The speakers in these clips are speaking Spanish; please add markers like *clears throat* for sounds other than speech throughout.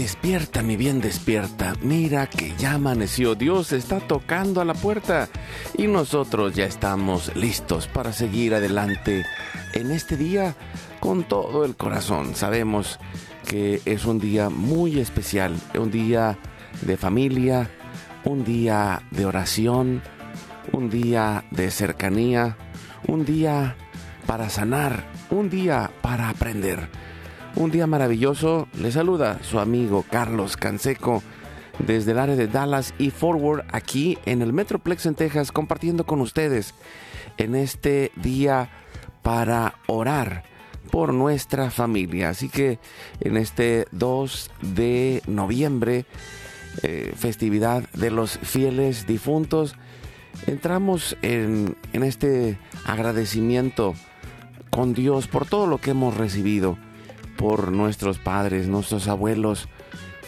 Despierta, mi bien, despierta. Mira que ya amaneció. Dios está tocando a la puerta. Y nosotros ya estamos listos para seguir adelante en este día con todo el corazón. Sabemos que es un día muy especial. Un día de familia. Un día de oración. Un día de cercanía. Un día para sanar. Un día para aprender. Un día maravilloso. Le saluda su amigo Carlos Canseco desde el área de Dallas y Forward aquí en el Metroplex en Texas compartiendo con ustedes en este día para orar por nuestra familia. Así que en este 2 de noviembre, eh, festividad de los fieles difuntos, entramos en, en este agradecimiento con Dios por todo lo que hemos recibido por nuestros padres, nuestros abuelos,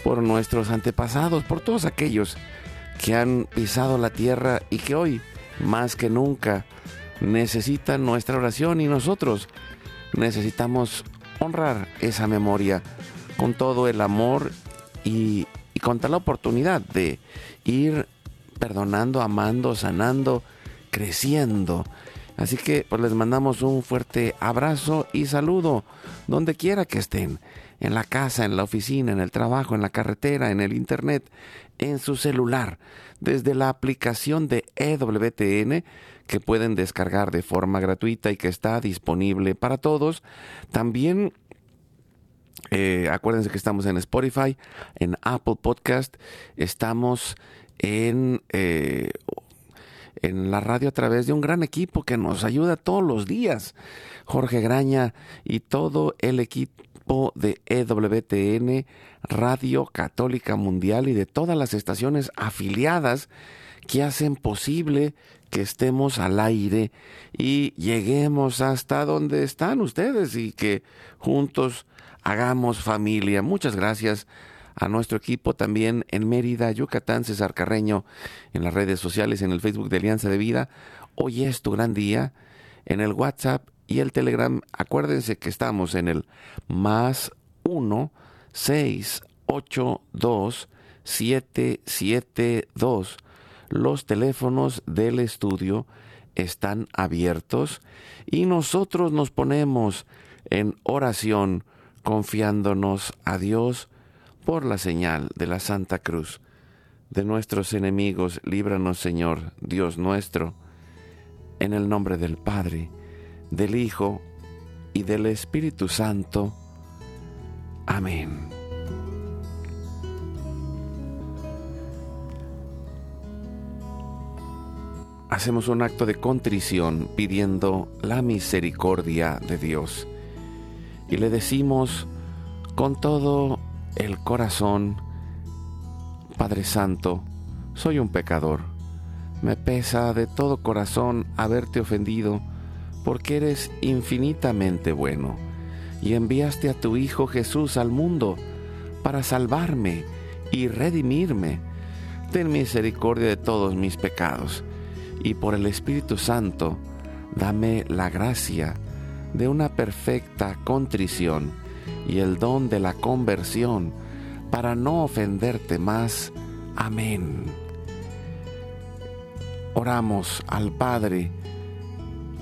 por nuestros antepasados, por todos aquellos que han pisado la tierra y que hoy, más que nunca, necesitan nuestra oración y nosotros necesitamos honrar esa memoria con todo el amor y, y con tal oportunidad de ir perdonando, amando, sanando, creciendo. Así que pues les mandamos un fuerte abrazo y saludo donde quiera que estén, en la casa, en la oficina, en el trabajo, en la carretera, en el internet, en su celular, desde la aplicación de EWTN que pueden descargar de forma gratuita y que está disponible para todos. También eh, acuérdense que estamos en Spotify, en Apple Podcast, estamos en eh, en la radio a través de un gran equipo que nos ayuda todos los días. Jorge Graña y todo el equipo de EWTN, Radio Católica Mundial y de todas las estaciones afiliadas que hacen posible que estemos al aire y lleguemos hasta donde están ustedes y que juntos hagamos familia. Muchas gracias a nuestro equipo también en Mérida, Yucatán, César Carreño, en las redes sociales, en el Facebook de Alianza de Vida. Hoy es tu gran día, en el WhatsApp y el Telegram. Acuérdense que estamos en el más 1 6 8 2 7 7 2. Los teléfonos del estudio están abiertos y nosotros nos ponemos en oración confiándonos a Dios por la señal de la Santa Cruz. De nuestros enemigos, líbranos Señor, Dios nuestro, en el nombre del Padre, del Hijo y del Espíritu Santo. Amén. Hacemos un acto de contrición pidiendo la misericordia de Dios y le decimos con todo el corazón, Padre Santo, soy un pecador. Me pesa de todo corazón haberte ofendido, porque eres infinitamente bueno, y enviaste a tu Hijo Jesús al mundo para salvarme y redimirme. Ten misericordia de todos mis pecados, y por el Espíritu Santo, dame la gracia de una perfecta contrición y el don de la conversión para no ofenderte más. Amén. Oramos al Padre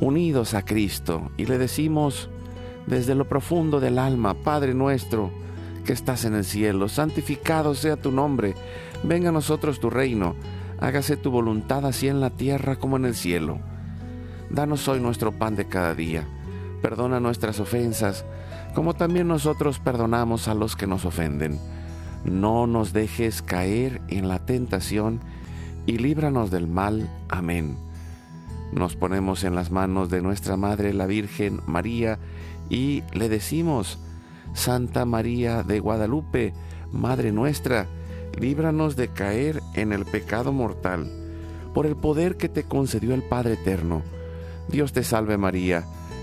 unidos a Cristo y le decimos, desde lo profundo del alma, Padre nuestro, que estás en el cielo, santificado sea tu nombre, venga a nosotros tu reino, hágase tu voluntad así en la tierra como en el cielo. Danos hoy nuestro pan de cada día, perdona nuestras ofensas, como también nosotros perdonamos a los que nos ofenden. No nos dejes caer en la tentación, y líbranos del mal. Amén. Nos ponemos en las manos de nuestra Madre la Virgen María y le decimos, Santa María de Guadalupe, Madre nuestra, líbranos de caer en el pecado mortal, por el poder que te concedió el Padre Eterno. Dios te salve María,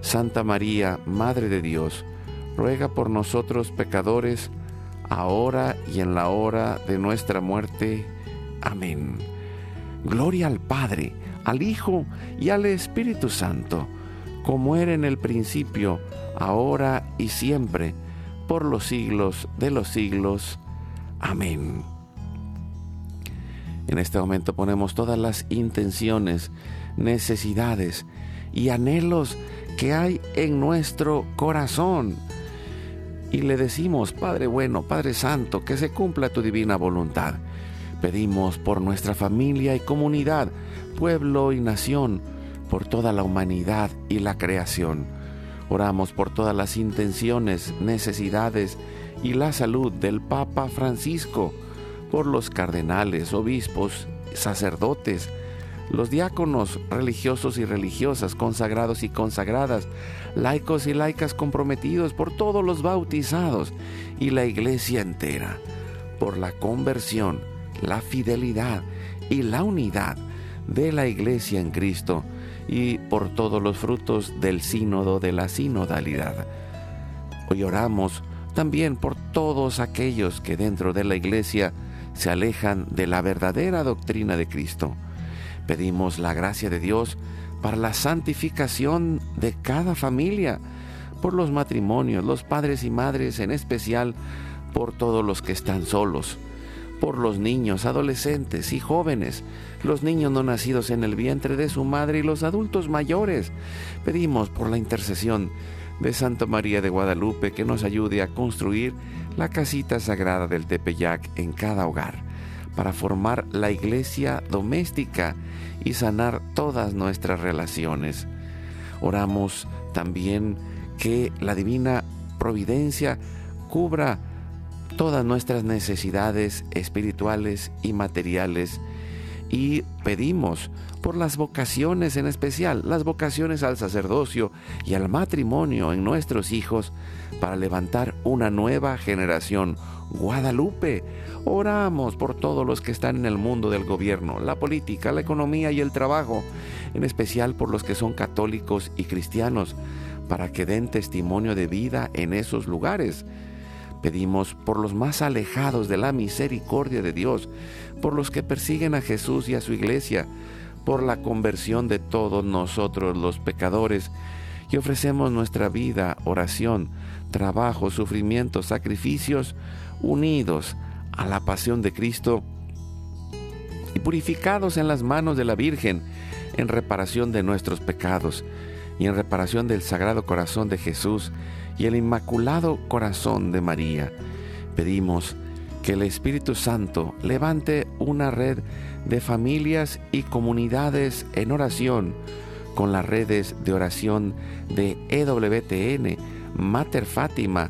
Santa María, Madre de Dios, ruega por nosotros pecadores, ahora y en la hora de nuestra muerte. Amén. Gloria al Padre, al Hijo y al Espíritu Santo, como era en el principio, ahora y siempre, por los siglos de los siglos. Amén. En este momento ponemos todas las intenciones, necesidades y anhelos que hay en nuestro corazón. Y le decimos, Padre bueno, Padre Santo, que se cumpla tu divina voluntad. Pedimos por nuestra familia y comunidad, pueblo y nación, por toda la humanidad y la creación. Oramos por todas las intenciones, necesidades y la salud del Papa Francisco, por los cardenales, obispos, sacerdotes, los diáconos religiosos y religiosas, consagrados y consagradas, laicos y laicas comprometidos, por todos los bautizados y la iglesia entera, por la conversión, la fidelidad y la unidad de la iglesia en Cristo y por todos los frutos del sínodo de la sinodalidad. Hoy oramos también por todos aquellos que dentro de la iglesia se alejan de la verdadera doctrina de Cristo. Pedimos la gracia de Dios para la santificación de cada familia, por los matrimonios, los padres y madres, en especial por todos los que están solos, por los niños, adolescentes y jóvenes, los niños no nacidos en el vientre de su madre y los adultos mayores. Pedimos por la intercesión de Santa María de Guadalupe que nos ayude a construir la casita sagrada del Tepeyac en cada hogar, para formar la iglesia doméstica y sanar todas nuestras relaciones. Oramos también que la divina providencia cubra todas nuestras necesidades espirituales y materiales y pedimos por las vocaciones en especial, las vocaciones al sacerdocio y al matrimonio en nuestros hijos para levantar una nueva generación. Guadalupe, oramos por todos los que están en el mundo del gobierno, la política, la economía y el trabajo, en especial por los que son católicos y cristianos, para que den testimonio de vida en esos lugares Pedimos por los más alejados de la misericordia de Dios, por los que persiguen a Jesús y a su iglesia, por la conversión de todos nosotros los pecadores, y ofrecemos nuestra vida, oración, trabajo, sufrimiento, sacrificios, unidos a la pasión de Cristo y purificados en las manos de la Virgen en reparación de nuestros pecados y en reparación del Sagrado Corazón de Jesús y el Inmaculado Corazón de María. Pedimos que el Espíritu Santo levante una red de familias y comunidades en oración con las redes de oración de EWTN, Mater Fátima,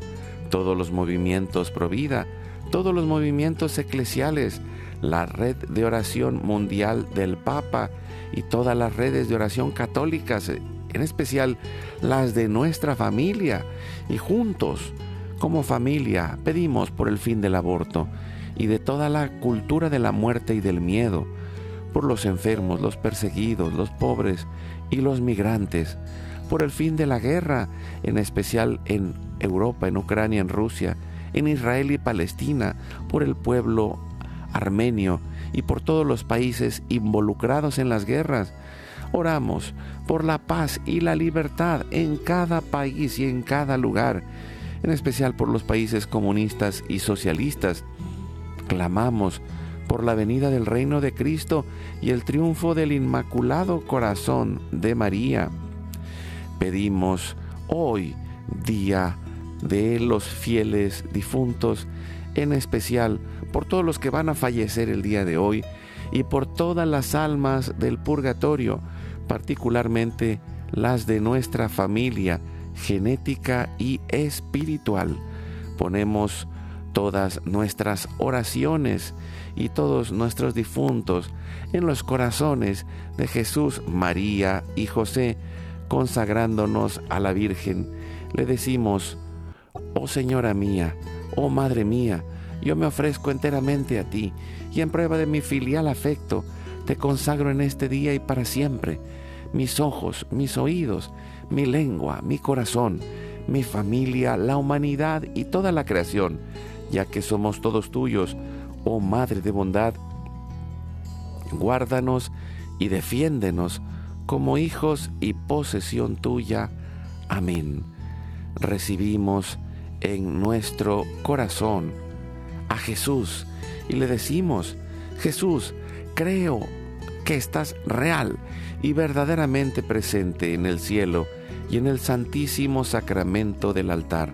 todos los movimientos pro vida, todos los movimientos eclesiales, la red de oración mundial del Papa y todas las redes de oración católicas, en especial las de nuestra familia, y juntos, como familia, pedimos por el fin del aborto y de toda la cultura de la muerte y del miedo, por los enfermos, los perseguidos, los pobres y los migrantes, por el fin de la guerra, en especial en Europa, en Ucrania, en Rusia, en Israel y Palestina, por el pueblo armenio y por todos los países involucrados en las guerras. Oramos por la paz y la libertad en cada país y en cada lugar, en especial por los países comunistas y socialistas. Clamamos por la venida del reino de Cristo y el triunfo del Inmaculado Corazón de María. Pedimos hoy, día de los fieles difuntos, en especial por todos los que van a fallecer el día de hoy y por todas las almas del purgatorio, particularmente las de nuestra familia genética y espiritual. Ponemos todas nuestras oraciones y todos nuestros difuntos en los corazones de Jesús, María y José, consagrándonos a la Virgen. Le decimos, oh Señora mía, oh Madre mía, yo me ofrezco enteramente a ti y en prueba de mi filial afecto, te consagro en este día y para siempre mis ojos, mis oídos, mi lengua, mi corazón, mi familia, la humanidad y toda la creación, ya que somos todos tuyos, oh Madre de bondad. Guárdanos y defiéndenos como hijos y posesión tuya. Amén. Recibimos en nuestro corazón a Jesús y le decimos, Jesús, creo que estás real y verdaderamente presente en el cielo y en el santísimo sacramento del altar.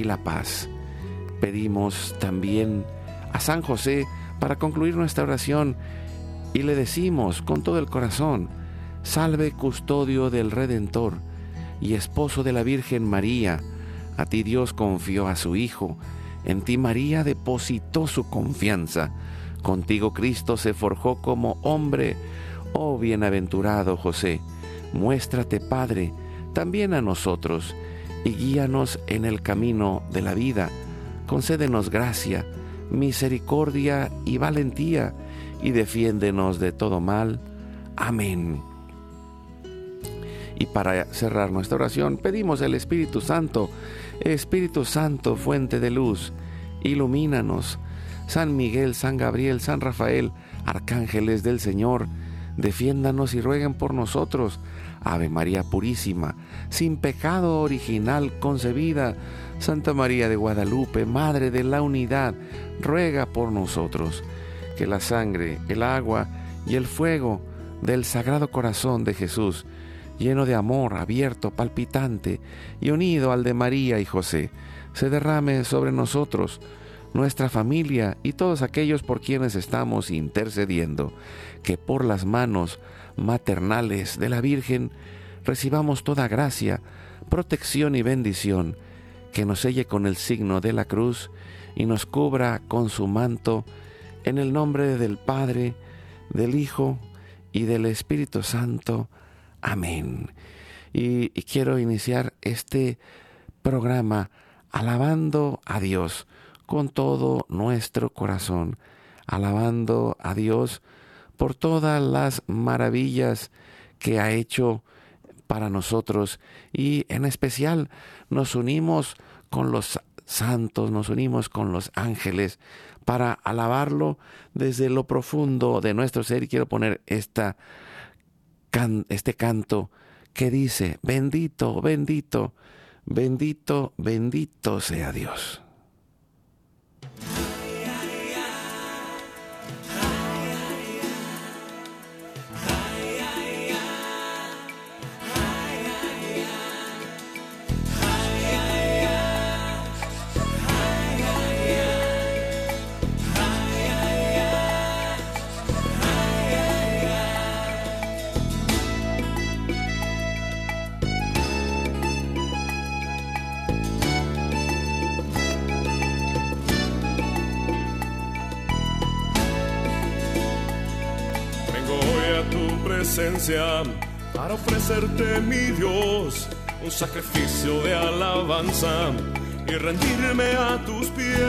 y la paz. Pedimos también a San José para concluir nuestra oración y le decimos con todo el corazón, salve custodio del Redentor y esposo de la Virgen María, a ti Dios confió a su Hijo, en ti María depositó su confianza, contigo Cristo se forjó como hombre, oh bienaventurado José, muéstrate Padre también a nosotros y guíanos en el camino de la vida, concédenos gracia, misericordia y valentía, y defiéndenos de todo mal. Amén. Y para cerrar nuestra oración, pedimos el Espíritu Santo, Espíritu Santo, fuente de luz, ilumínanos. San Miguel, San Gabriel, San Rafael, arcángeles del Señor, defiéndanos y rueguen por nosotros. Ave María Purísima, sin pecado original concebida, Santa María de Guadalupe, Madre de la Unidad, ruega por nosotros. Que la sangre, el agua y el fuego del Sagrado Corazón de Jesús lleno de amor, abierto, palpitante y unido al de María y José, se derrame sobre nosotros, nuestra familia y todos aquellos por quienes estamos intercediendo, que por las manos maternales de la Virgen recibamos toda gracia, protección y bendición, que nos selle con el signo de la cruz y nos cubra con su manto, en el nombre del Padre, del Hijo y del Espíritu Santo. Amén. Y, quiero iniciar este programa alabando a Dios con todo nuestro corazón, alabando a Dios por todas las maravillas que ha hecho para nosotros y en especial nos unimos con los santos, nos unimos con los ángeles para alabarlo desde lo profundo de nuestro ser y quiero poner esta este canto que dice, bendito, bendito, Bendito, bendito sea Dios. Para ofrecerte mi Dios un sacrificio de alabanza y rendirme a tus pies.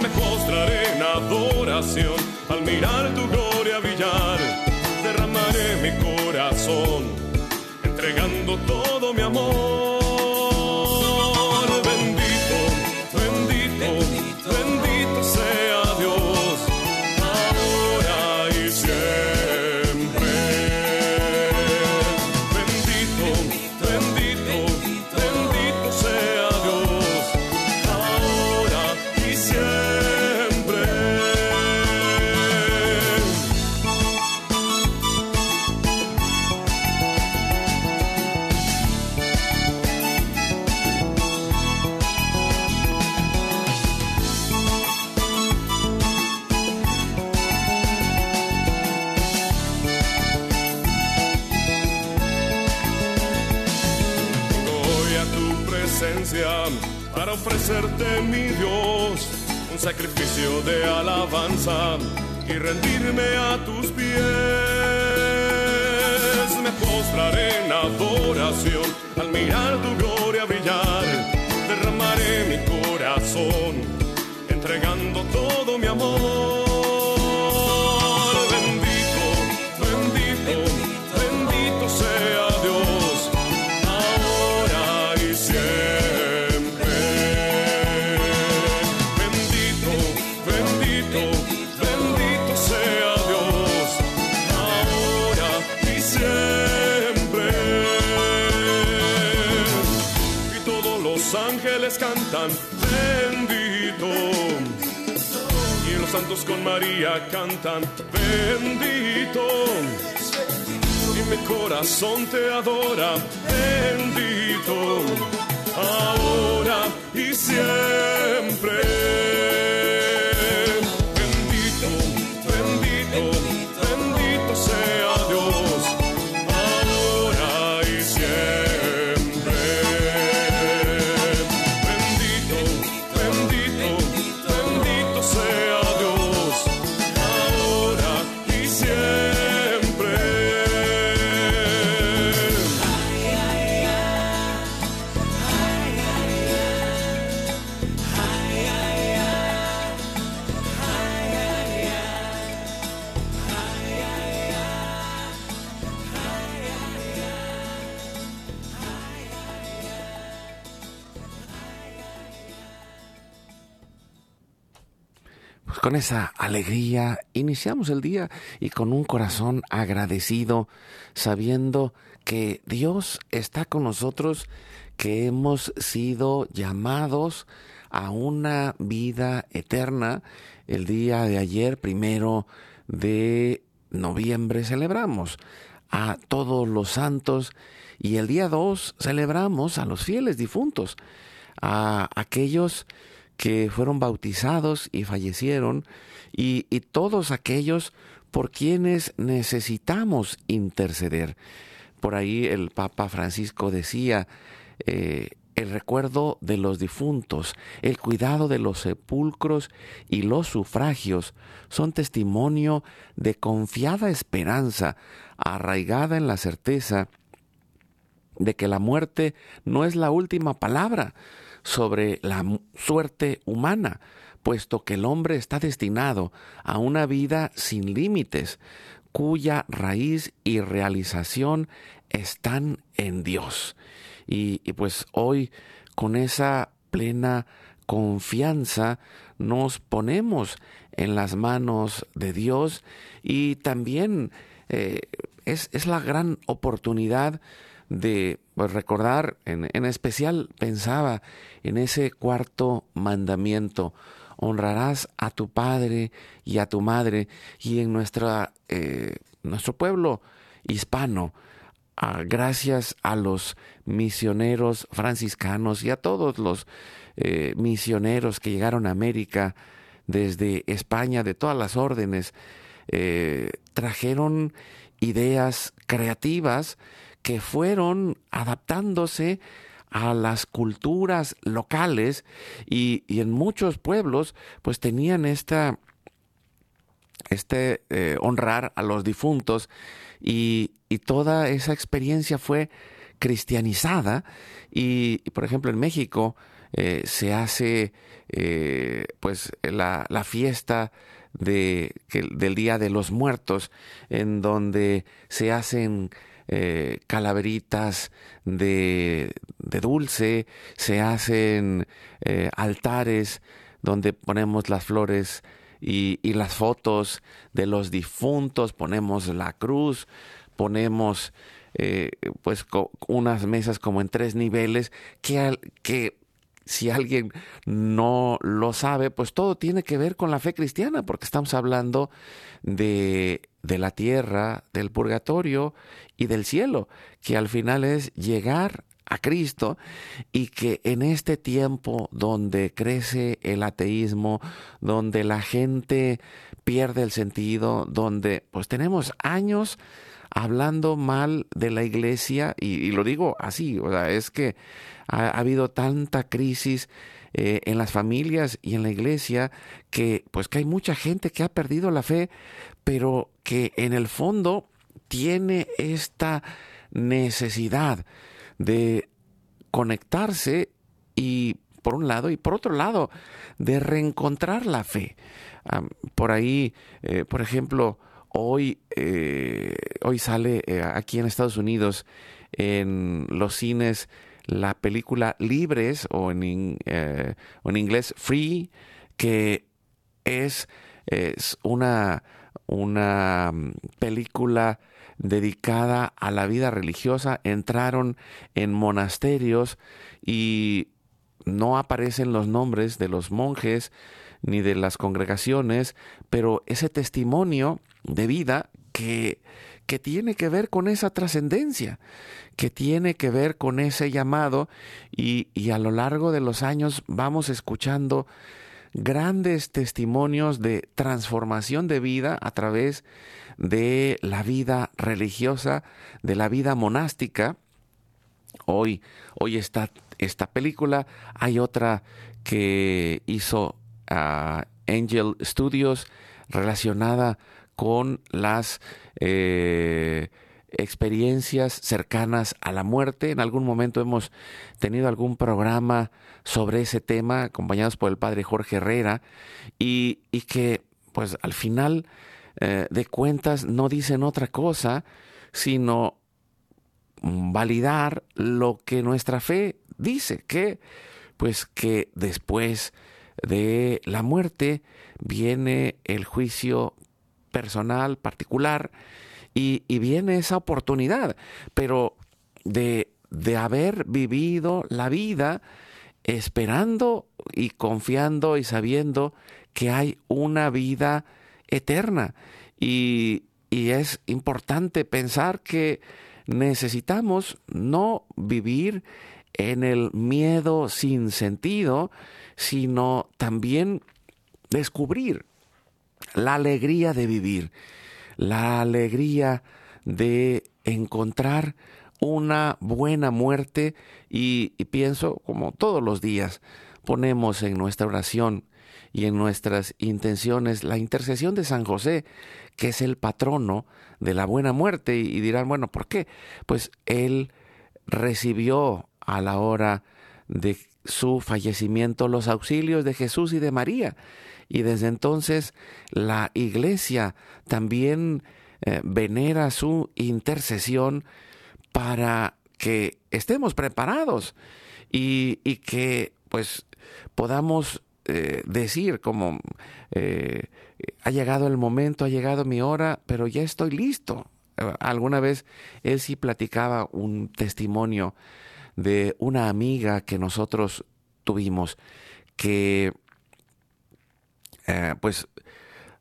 Me postraré en adoración al mirar tu gloria brillar. Derramaré mi corazón entregando todo ofrecerte mi Dios un sacrificio de alabanza y rendirme a tus pies. Me postraré en adoración al mirar tu gloria brillar. Derramaré mi corazón entregando todo mi amor. Bendito. Y los santos con María cantan bendito. Y mi corazón te adora, bendito. Ahora y siempre. Con esa alegría iniciamos el día y con un corazón agradecido, sabiendo que Dios está con nosotros, que hemos sido llamados a una vida eterna. El día de ayer, primero de noviembre, celebramos a todos los santos y el día 2 celebramos a los fieles difuntos, a aquellos que fueron bautizados y fallecieron, y, todos aquellos por quienes necesitamos interceder. Por ahí el Papa Francisco decía, eh, el recuerdo de los difuntos, el cuidado de los sepulcros y los sufragios son testimonio de confiada esperanza, arraigada en la certeza de que la muerte no es la última palabra, sobre la suerte humana, puesto que el hombre está destinado a una vida sin límites, cuya raíz y realización están en Dios. Y, pues hoy, con esa plena confianza, nos ponemos en las manos de Dios y también eh, es, es la gran oportunidad de recordar, en, en especial pensaba en ese cuarto mandamiento, honrarás a tu padre y a tu madre, y en nuestra, eh, nuestro pueblo hispano, gracias a los misioneros franciscanos y a todos los eh, misioneros que llegaron a América desde España, de todas las órdenes, eh, trajeron ideas creativas que fueron adaptándose a las culturas locales y, en muchos pueblos pues tenían esta este eh, honrar a los difuntos y, toda esa experiencia fue cristianizada y, por ejemplo en México eh, se hace eh, pues la, la fiesta de, del Día de los Muertos en donde se hacen eh, calaveritas de, de, dulce, se hacen eh, altares donde ponemos las flores y, y, las fotos de los difuntos, ponemos la cruz, ponemos eh, pues unas mesas como en tres niveles que, que si alguien no lo sabe, pues todo tiene que ver con la fe cristiana, porque estamos hablando de, la tierra, del purgatorio y del cielo, que al final es llegar a Cristo y que en este tiempo donde crece el ateísmo, donde la gente pierde el sentido, donde pues tenemos años hablando mal de la iglesia, y, lo digo así, o sea, es que ha, habido tanta crisis eh, en las familias y en la iglesia que pues que hay mucha gente que ha perdido la fe, pero que en el fondo tiene esta necesidad de conectarse y por un lado y por otro lado de reencontrar la fe. por ahí, eh, por ejemplo, Hoy, eh, hoy sale eh, aquí en Estados Unidos en los cines la película Libres o en, eh, en inglés Free, que es, es una, una mm, película dedicada a la vida religiosa. Entraron en monasterios y no aparecen los nombres de los monjes ni de las congregaciones, pero ese testimonio de vida que, que tiene que ver con esa trascendencia, que tiene que ver con ese llamado y, y a lo largo de los años vamos escuchando grandes testimonios de transformación de vida a través de la vida religiosa, de la vida monástica. Hoy, hoy está esta película, hay otra que hizo ah, Angel Studios relacionada con las eh, experiencias cercanas a la muerte. En algún momento hemos tenido algún programa sobre ese tema, acompañados por el padre Jorge Herrera, y, que pues al final eh, de cuentas no dicen otra cosa, sino validar lo que nuestra fe dice, que pues que después de la muerte viene el juicio personal, particular, y, viene esa oportunidad, pero de, de haber vivido la vida esperando y confiando y sabiendo que hay una vida eterna. Y, y, es importante pensar que necesitamos no vivir en el miedo sin sentido, sino también descubrir la alegría de vivir, la alegría de encontrar una buena muerte y, pienso como todos los días ponemos en nuestra oración y en nuestras intenciones la intercesión de San José, que es el patrono de la buena muerte y dirán, bueno, ¿por qué? Pues él recibió a la hora de su fallecimiento los auxilios de Jesús y de María y desde entonces la iglesia también eh, venera su intercesión para que estemos preparados y, que pues podamos eh, decir como eh, ha llegado el momento, ha llegado mi hora, pero ya estoy listo. alguna vez él sí platicaba un testimonio de una amiga que nosotros tuvimos que eh, pues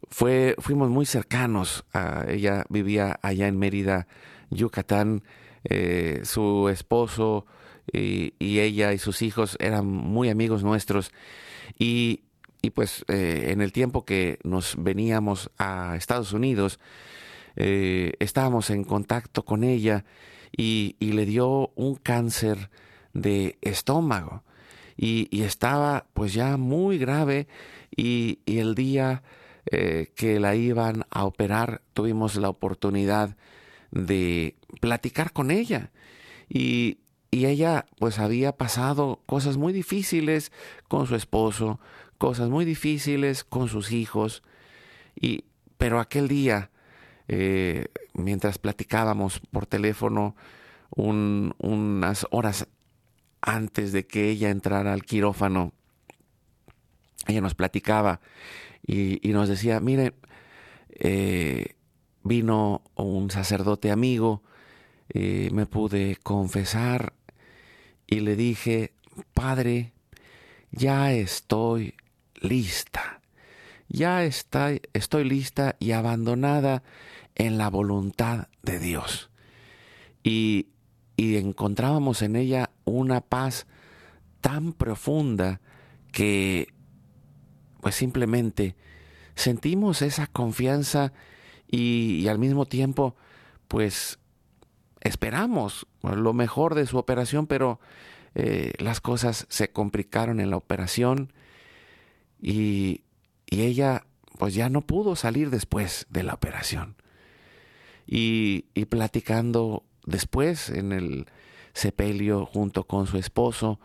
fue, fuimos muy cercanos. A, ella vivía allá en Mérida, Yucatán. Eh, su esposo y, ella y sus hijos eran muy amigos nuestros. Y, pues eh, en el tiempo que nos veníamos a Estados Unidos, estábamos en contacto con ella y, le dio un cáncer de estómago. Y, estaba pues ya muy grave y, el día eh, que la iban a operar tuvimos la oportunidad de platicar con ella y, y ella pues había pasado cosas muy difíciles con su esposo, cosas muy difíciles con sus hijos y pero aquel día eh, mientras platicábamos por teléfono unas horas antes de que ella entrara al quirófano ella nos platicaba y, nos decía, mire, eh, vino un sacerdote amigo, eh, me pude confesar y le dije, Padre, ya estoy lista, ya estoy, estoy lista y abandonada en la voluntad de Dios. Y, y encontrábamos en ella una paz tan profunda que pues simplemente sentimos esa confianza y, al mismo tiempo, pues esperamos lo mejor de su operación, pero eh, las cosas se complicaron en la operación y, y, ella pues ya no pudo salir después de la operación. Y, y platicando después en el sepelio junto con su esposo,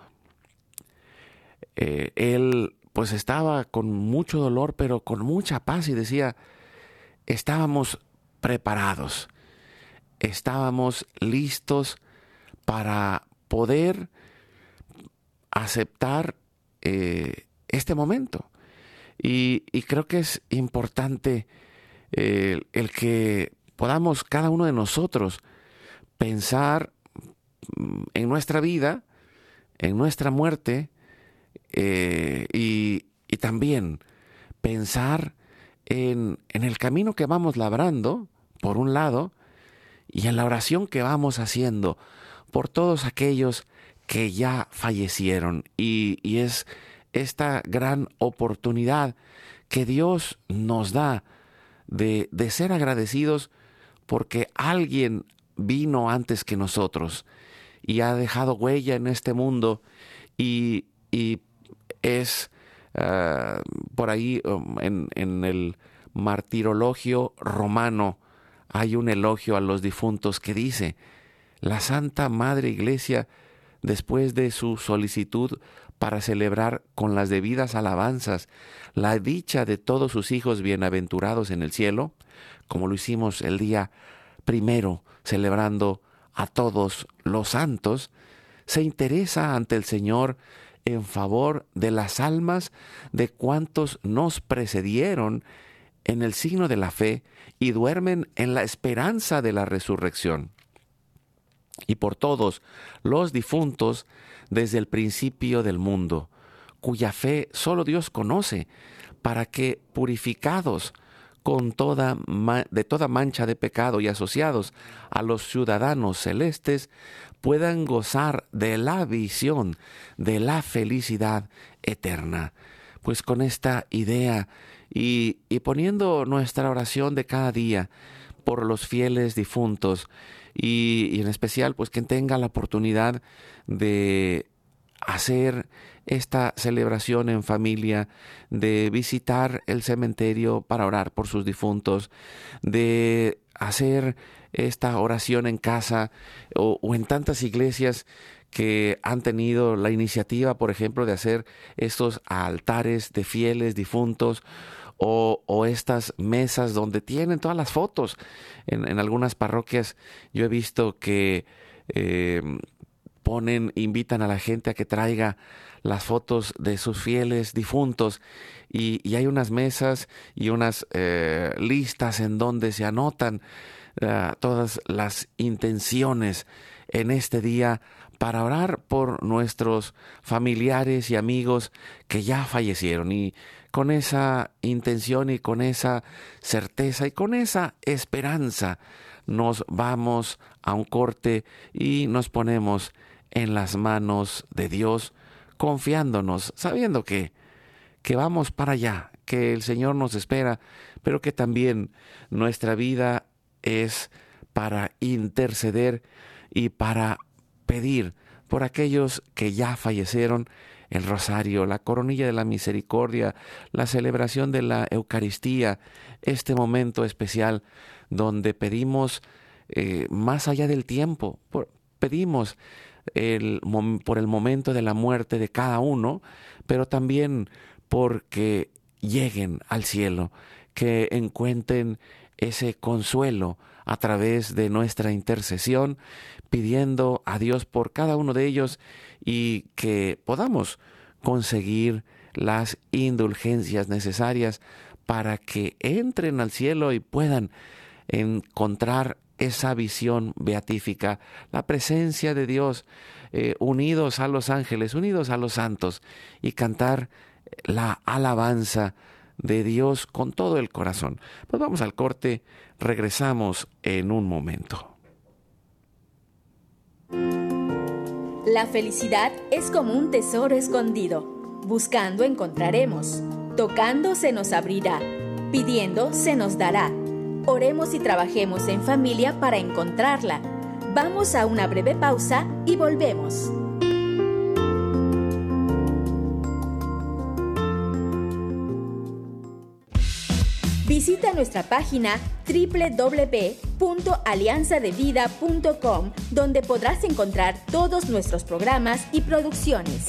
eh, él pues estaba con mucho dolor, pero con mucha paz y decía, estábamos preparados, estábamos listos para poder aceptar eh, este momento. Y, creo que es importante eh, el que podamos cada uno de nosotros pensar mm, en nuestra vida, en nuestra muerte, eh, y, también pensar en, en, el camino que vamos labrando, por un lado, y en la oración que vamos haciendo por todos aquellos que ya fallecieron. Y, y es esta gran oportunidad que Dios nos da de, de ser agradecidos porque alguien vino antes que nosotros y ha dejado huella en este mundo y, y es ah, por ahí um, en, en, el martirologio romano hay un elogio a los difuntos que dice, la Santa Madre Iglesia, después de su solicitud para celebrar con las debidas alabanzas la dicha de todos sus hijos bienaventurados en el cielo, como lo hicimos el día primero, celebrando a todos los santos, se interesa ante el Señor en favor de las almas de cuantos nos precedieron en el signo de la fe y duermen en la esperanza de la resurrección. Y por todos los difuntos desde el principio del mundo, cuya fe solo Dios conoce, para que purificados con toda de toda mancha de pecado y asociados a los ciudadanos celestes, puedan gozar de la visión de la felicidad eterna. Pues con esta idea y, poniendo nuestra oración de cada día por los fieles difuntos y, y en especial pues quien tenga la oportunidad de hacer esta celebración en familia, de visitar el cementerio para orar por sus difuntos, de hacer esta oración en casa o, en tantas iglesias que han tenido la iniciativa, por ejemplo, de hacer estos altares de fieles difuntos o, estas mesas donde tienen todas las fotos. En, algunas parroquias yo he visto que eh, invitan a la gente a que traiga las fotos de sus fieles difuntos. Y, hay unas mesas y unas eh, listas en donde se anotan eh, todas las intenciones en este día para orar por nuestros familiares y amigos que ya fallecieron. Y con esa intención y con esa certeza y con esa esperanza nos vamos a un corte y nos ponemos en las manos de Dios, confiándonos, sabiendo que, que vamos para allá, que el Señor nos espera, pero que también nuestra vida es para interceder y para pedir por aquellos que ya fallecieron, el rosario, la coronilla de la misericordia, la celebración de la Eucaristía, este momento especial donde pedimos eh, más allá del tiempo, pedimos el, por el momento de la muerte de cada uno, pero también porque lleguen al cielo, que encuentren ese consuelo a través de nuestra intercesión, pidiendo a Dios por cada uno de ellos y que podamos conseguir las indulgencias necesarias para que entren al cielo y puedan encontrar esa visión beatífica, la presencia de Dios, eh, unidos a los ángeles, unidos a los santos, y cantar la alabanza de Dios con todo el corazón. Pues vamos al corte, regresamos en un momento. La felicidad es como un tesoro escondido. Buscando encontraremos. Tocando se nos abrirá. Pidiendo se nos dará. Oremos y trabajemos en familia para encontrarla. Vamos a una breve pausa y volvemos. Visita nuestra página www.alianzadevida.com donde podrás encontrar todos nuestros programas y producciones.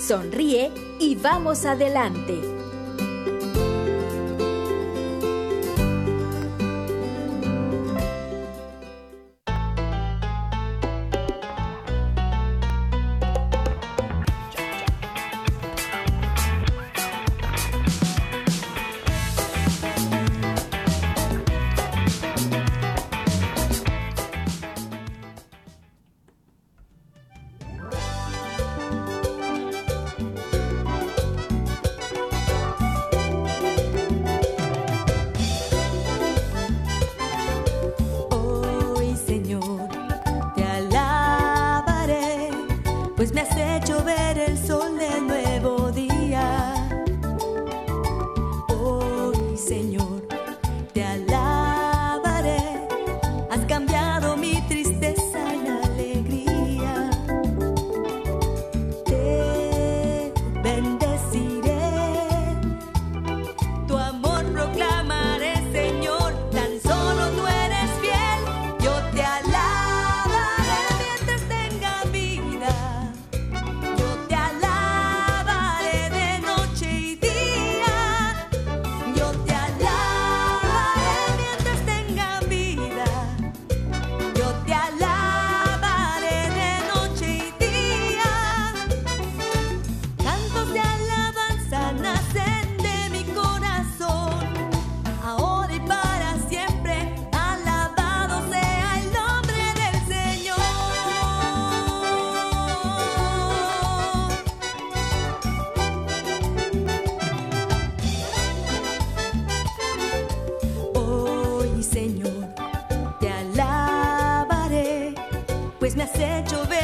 Sonríe y vamos adelante. pues me has hecho ver.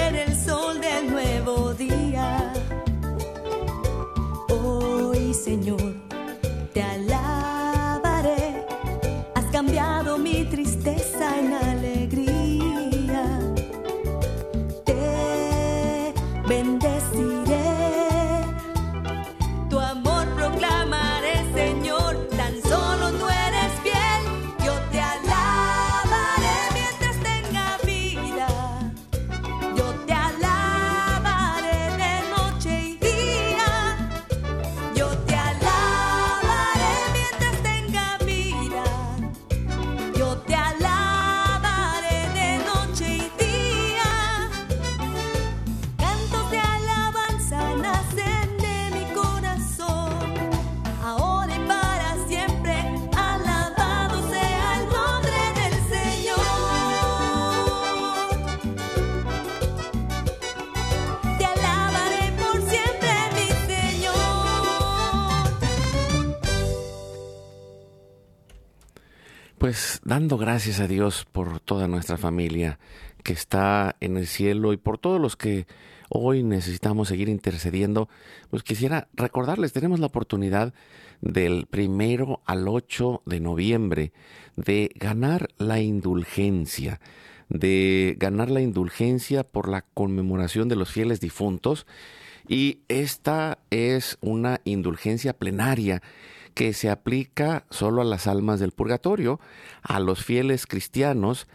Dando gracias a Dios por toda nuestra familia que está en el cielo y por todos los que hoy necesitamos seguir intercediendo, pues quisiera recordarles, tenemos la oportunidad del primero al 8 de noviembre de ganar la indulgencia, de ganar la indulgencia por la conmemoración de los fieles difuntos. Y esta es una indulgencia plenaria que se aplica solo a las almas del purgatorio, a los fieles cristianos,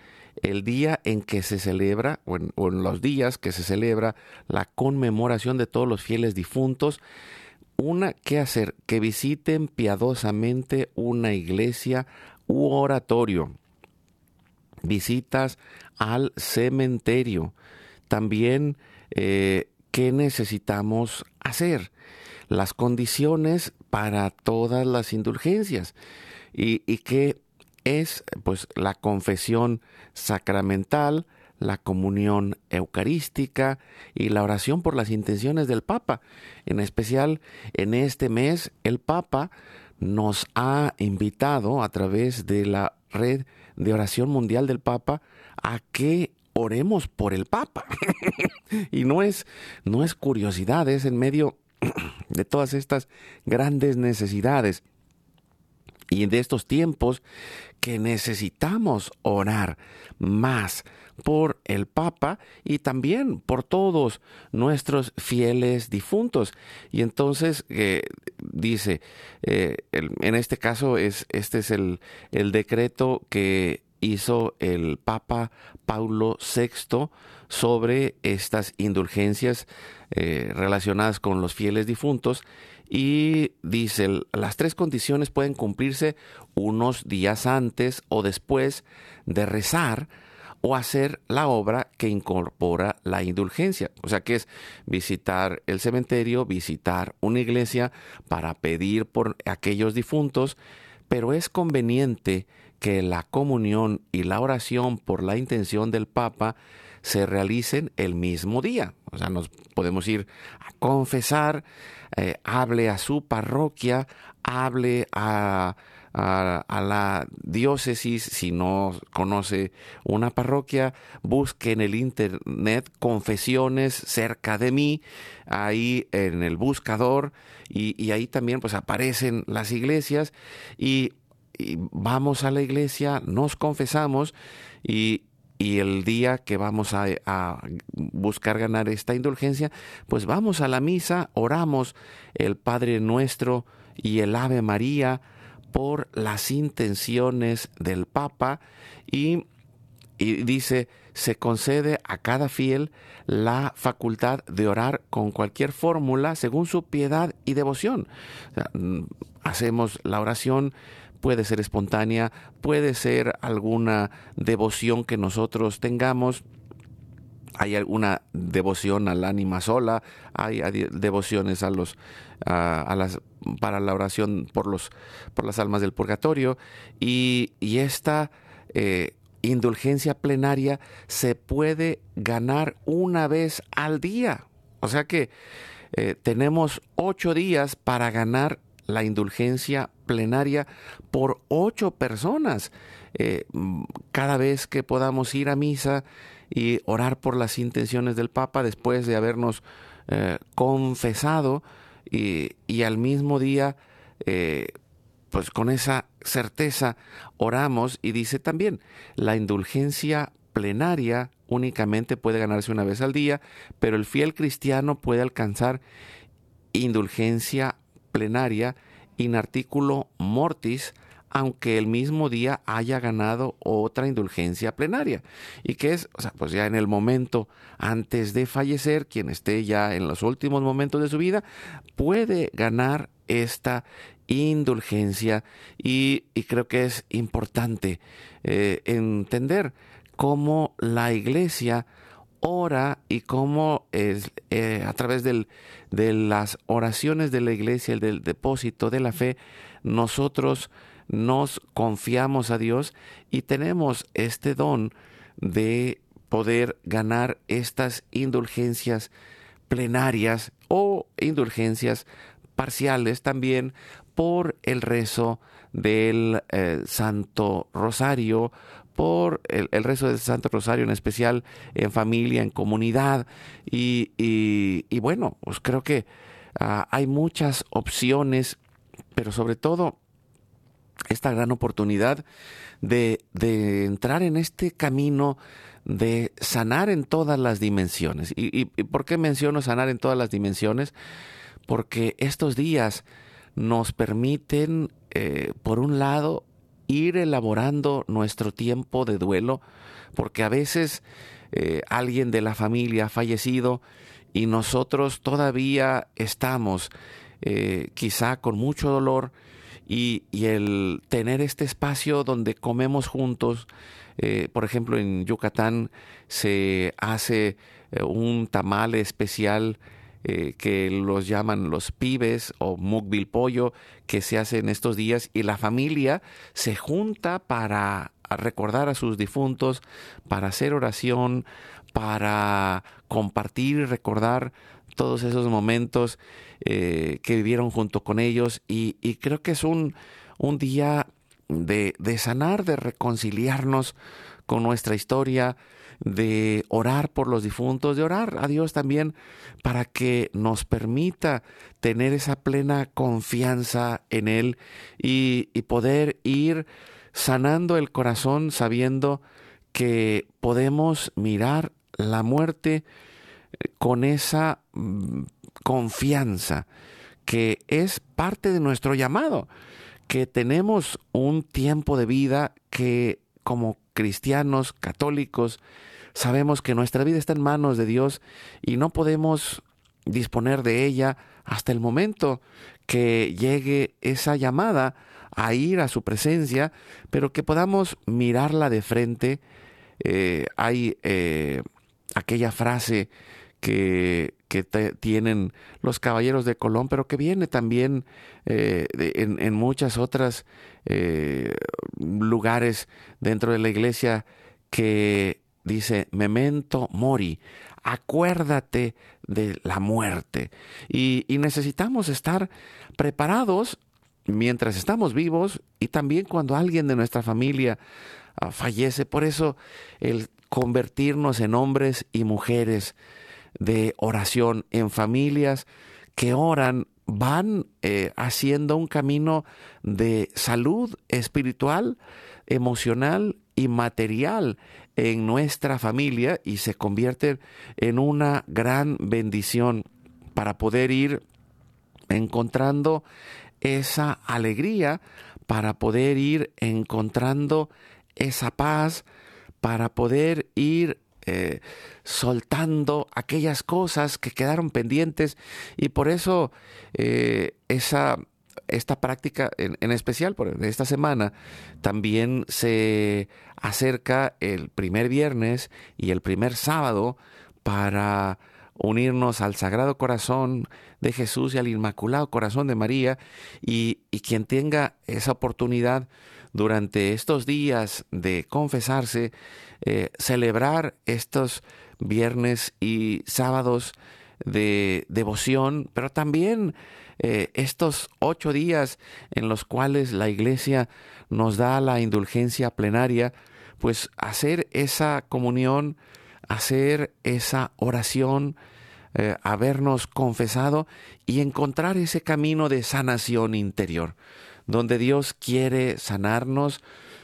el día en que se celebra, o en, los días que se celebra la conmemoración de todos los fieles difuntos, una que hacer, que visiten piadosamente una iglesia u oratorio, visitas al cementerio, también eh, qué necesitamos hacer, las condiciones para todas las indulgencias y, qué es pues la confesión sacramental, la comunión eucarística y la oración por las intenciones del Papa. En especial en este mes el Papa nos ha invitado a través de la red de oración mundial del Papa a que oremos por el Papa. *laughs* y no es, no es curiosidad, es en medio *clears throat* de todas estas grandes necesidades y de estos tiempos que necesitamos orar más por el Papa y también por todos nuestros fieles difuntos. Y entonces eh, dice, eh, en este caso es, este es el, el decreto que hizo el Papa Paulo VI sobre estas indulgencias eh, relacionadas con los fieles difuntos y dice, las tres condiciones pueden cumplirse unos días antes o después de rezar o hacer la obra que incorpora la indulgencia. O sea que es visitar el cementerio, visitar una iglesia para pedir por aquellos difuntos, pero es conveniente que la comunión y la oración por la intención del Papa se realicen el mismo día. O sea, nos podemos ir a confesar, eh, hable a su parroquia, hable a, a, la diócesis, si no conoce una parroquia, busque en el internet confesiones cerca de mí, ahí en el buscador, y, ahí también pues aparecen las iglesias, y vamos a la iglesia, nos confesamos, y, y el día que vamos a, buscar ganar esta indulgencia, pues vamos a la misa, oramos el Padre Nuestro y el Ave María por las intenciones del Papa y, dice, se concede a cada fiel la facultad de orar con cualquier fórmula según su piedad y devoción. Mm, hacemos la oración puede ser espontánea, puede ser alguna devoción que nosotros tengamos. Hay alguna devoción al ánima sola, hay devociones a los a, las para la oración por los por las almas del purgatorio y, esta eh, indulgencia plenaria se puede ganar una vez al día. O sea que eh, tenemos ocho días para ganar la indulgencia plenaria por ocho personas. Eh, cada vez que podamos ir a misa y orar por las intenciones del Papa después de habernos eh, confesado y, al mismo día, eh, pues con esa certeza oramos y dice también, la indulgencia plenaria únicamente puede ganarse una vez al día, pero el fiel cristiano puede alcanzar indulgencia plenaria in articulo mortis, aunque el mismo día haya ganado otra indulgencia plenaria. Y que es, o sea, pues ya en el momento antes de fallecer, quien esté ya en los últimos momentos de su vida, puede ganar esta indulgencia y, creo que es importante eh, entender cómo la iglesia ora y cómo es, eh, a través del, de las oraciones de la iglesia, del depósito de la fe, nosotros nos confiamos a Dios y tenemos este don de poder ganar estas indulgencias plenarias o indulgencias parciales también por el rezo del eh, Santo Rosario, por el, rezo del Santo Rosario en especial en familia, en comunidad. Y, bueno, pues creo que ah, hay muchas opciones, pero sobre todo esta gran oportunidad de, de entrar en este camino de sanar en todas las dimensiones. ¿Y, por qué menciono sanar en todas las dimensiones? Porque estos días nos permiten, eh, por un lado, ir elaborando nuestro tiempo de duelo, porque a veces eh, alguien de la familia ha fallecido y nosotros todavía estamos eh, quizá con mucho dolor y, el tener este espacio donde comemos juntos, eh, por ejemplo, en Yucatán se hace un tamal especial eh, que los llaman los pibes o mukbil pollo que se hace en estos días y la familia se junta para recordar a sus difuntos, para hacer oración, para compartir y recordar todos esos momentos que vivieron junto con ellos. Y, creo que es un, un día de sanar, de reconciliarnos con nuestra historia, de orar por los difuntos, de orar a Dios también para que nos permita tener esa plena confianza en Él y, y, poder ir sanando el corazón sabiendo que podemos mirar la muerte eh, con esa mm, confianza que es parte de nuestro llamado que tenemos un tiempo de vida que como cristianos católicos sabemos que nuestra vida está en manos de Dios y no podemos disponer de ella hasta el momento que llegue esa llamada a ir a su presencia, pero que podamos mirarla de frente. Eh, hay eh, aquella frase que, que tienen los caballeros de Colón, pero que viene también eh, en, muchas otras lugares dentro de la iglesia que dice memento mori, acuérdate de la muerte. Y, necesitamos estar preparados mientras estamos vivos y también cuando alguien de nuestra familia ah, fallece. Por eso el convertirnos en hombres y mujeres de oración en familias que oran van eh, haciendo un camino de salud espiritual, emocional y material en nuestra familia y se convierten en una gran bendición para poder ir encontrando esa alegría, para poder ir encontrando esa paz, para poder ir eh, soltando aquellas cosas que quedaron pendientes. Y por eso eh, esa, esta práctica en, especial por esta semana también se acerca el primer viernes y el primer sábado para unirnos al Sagrado Corazón de Jesús y al Inmaculado Corazón de María y, quien tenga esa oportunidad durante estos días de confesarse, eh, celebrar estos viernes y sábados de devoción, pero también eh, estos ocho días en los cuales la iglesia nos da la indulgencia plenaria, pues hacer esa comunión, hacer esa oración, eh, habernos confesado y encontrar ese camino de sanación interior donde Dios quiere sanarnos,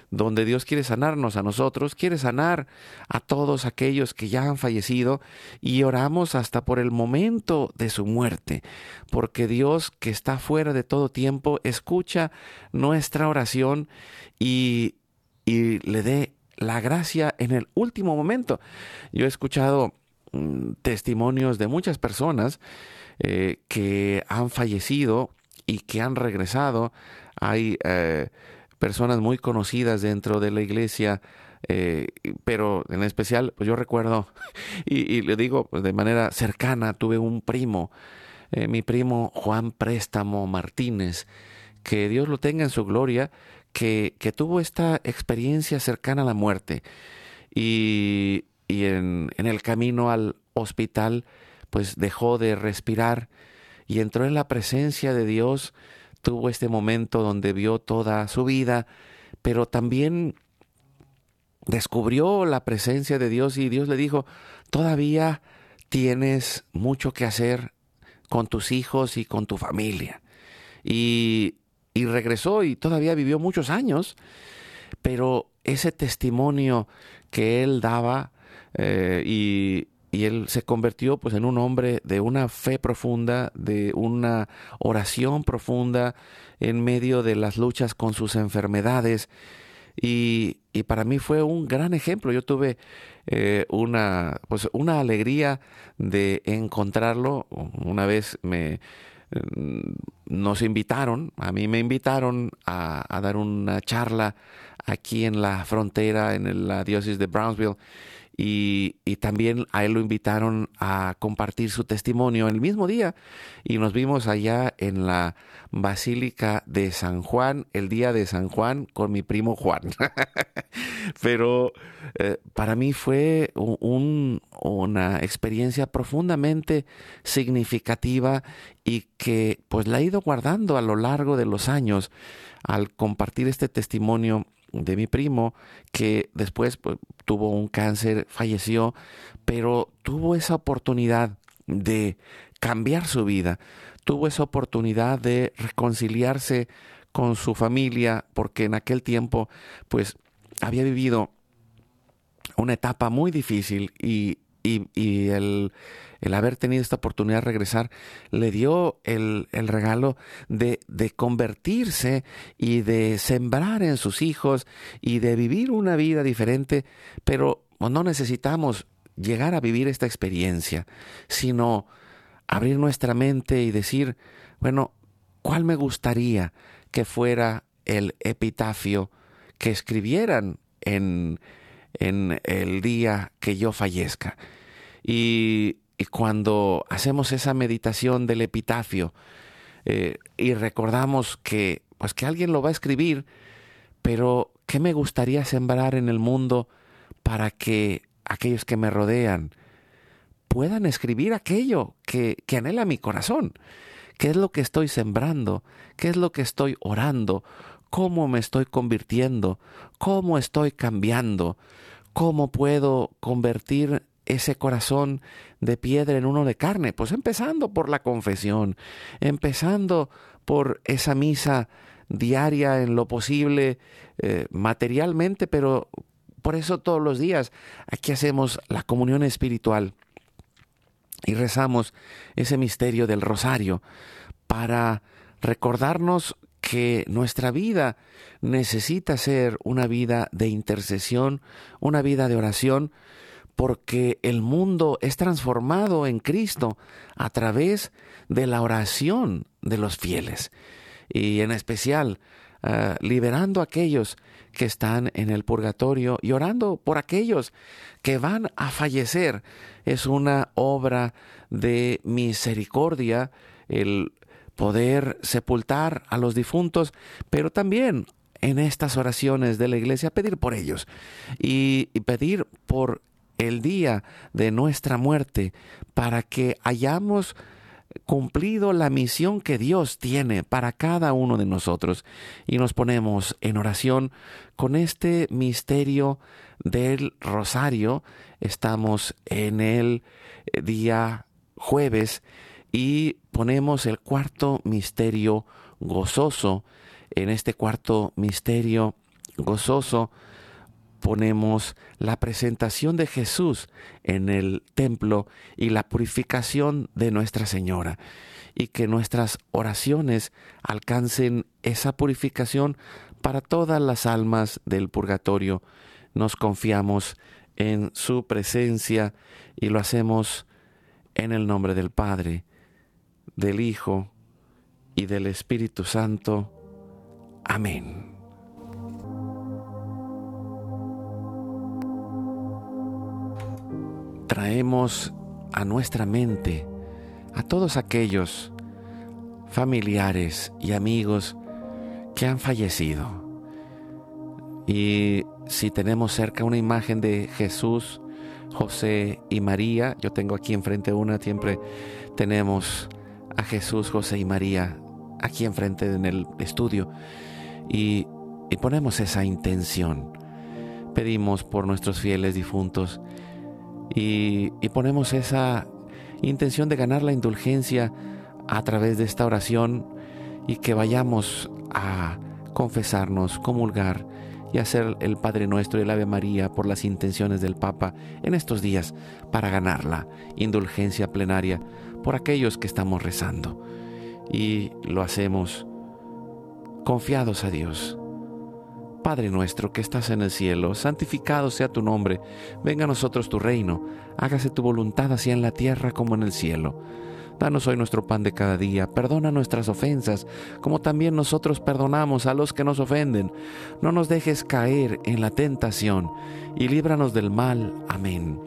donde Dios quiere sanarnos a nosotros, quiere sanar a todos aquellos que ya han fallecido y oramos hasta por el momento de su muerte, porque Dios que está fuera de todo tiempo escucha nuestra oración y, y le dé la gracia en el último momento. Yo he escuchado mm, testimonios de muchas personas eh, que han fallecido y que han regresado hay eh, personas muy conocidas dentro de la iglesia, eh, pero en especial, pues yo recuerdo, *laughs* y, le digo pues, de manera cercana, tuve un primo, eh, mi primo Juan Préstamo Martínez, que Dios lo tenga en su gloria, que, que tuvo esta experiencia cercana a la muerte. Y, y en, en el camino al hospital, pues dejó de respirar y entró en la presencia de Dios tuvo este momento donde vio toda su vida, pero también descubrió la presencia de Dios y Dios le dijo, todavía tienes mucho que hacer con tus hijos y con tu familia. Y, y regresó y todavía vivió muchos años, pero ese testimonio que él daba eh, y, y él se convirtió pues en un hombre de una fe profunda, de una oración profunda en medio de las luchas con sus enfermedades y, y para mí fue un gran ejemplo. Yo tuve eh, una, pues una alegría de encontrarlo. Una vez me mm, nos invitaron, a mí me invitaron a, a dar una charla aquí en la frontera, en la diócesis de Brownsville y, y, también a él lo invitaron a compartir su testimonio el mismo día y nos vimos allá en la Basílica de San Juan, el día de San Juan con mi primo Juan. *laughs* Pero eh, para mí fue un, una experiencia profundamente significativa y que pues la he ido guardando a lo largo de los años al compartir este testimonio de mi primo que después pues, tuvo un cáncer, falleció, pero tuvo esa oportunidad de cambiar su vida, tuvo esa oportunidad de reconciliarse con su familia, porque en aquel tiempo pues había vivido una etapa muy difícil y, y, el, el haber tenido esta oportunidad de regresar, le dio el, el regalo de, de, convertirse y de sembrar en sus hijos y de vivir una vida diferente, pero no necesitamos llegar a vivir esta experiencia, sino abrir nuestra mente y decir, bueno, ¿cuál me gustaría que fuera el epitafio que escribieran en, en el día que yo fallezca? Y cuando hacemos esa meditación del epitafio eh, y recordamos que, pues que alguien lo va a escribir, pero ¿qué me gustaría sembrar en el mundo para que aquellos que me rodean puedan escribir aquello que, que anhela mi corazón? ¿Qué es lo que estoy sembrando? ¿Qué es lo que estoy orando? ¿Cómo me estoy convirtiendo? ¿Cómo estoy cambiando? ¿Cómo puedo convertir ese corazón de piedra en uno de carne? Pues empezando por la confesión, empezando por esa misa diaria en lo posible eh, materialmente, pero por eso todos los días aquí hacemos la comunión espiritual y rezamos ese misterio del rosario para recordarnos que nuestra vida necesita ser una vida de intercesión, una vida de oración, porque el mundo es transformado en Cristo a través de la oración de los fieles y en especial uh, liberando a aquellos que están en el purgatorio y orando por aquellos que van a fallecer. Es una obra de misericordia el poder sepultar a los difuntos, pero también en estas oraciones de la iglesia pedir por ellos y, pedir por el día de nuestra muerte para que hayamos cumplido la misión que Dios tiene para cada uno de nosotros. Y nos ponemos en oración con este misterio del rosario. Estamos en el día jueves y ponemos el cuarto misterio gozoso. En este cuarto misterio gozoso ponemos la presentación de Jesús en el templo y la purificación de Nuestra Señora y que nuestras oraciones alcancen esa purificación para todas las almas del purgatorio. Nos confiamos en su presencia y lo hacemos en el nombre del Padre, del Hijo y del Espíritu Santo. Amén. traemos a nuestra mente a todos aquellos familiares y amigos que han fallecido. Y si tenemos cerca una imagen de Jesús, José y María, yo tengo aquí enfrente una, siempre tenemos a Jesús, José y María aquí enfrente en el estudio y, ponemos esa intención. Pedimos por nuestros fieles difuntos y, y ponemos esa intención de ganar la indulgencia a través de esta oración y que vayamos a confesarnos, comulgar y hacer el Padre Nuestro y el Ave María por las intenciones del Papa en estos días para ganar la indulgencia plenaria por aquellos que estamos rezando. Y lo hacemos confiados a Dios. Padre nuestro que estás en el cielo, santificado sea tu nombre, venga a nosotros tu reino, hágase tu voluntad así en la tierra como en el cielo. Danos hoy nuestro pan de cada día, perdona nuestras ofensas, como también nosotros perdonamos a los que nos ofenden. No nos dejes caer en la tentación, y líbranos del mal. Amén.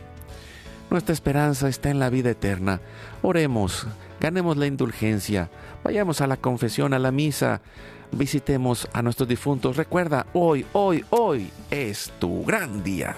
Nuestra esperanza está en la vida eterna. Oremos, ganemos la indulgencia, vayamos a la confesión, a la misa, visitemos a nuestros difuntos. Recuerda, hoy, hoy, hoy es tu gran día.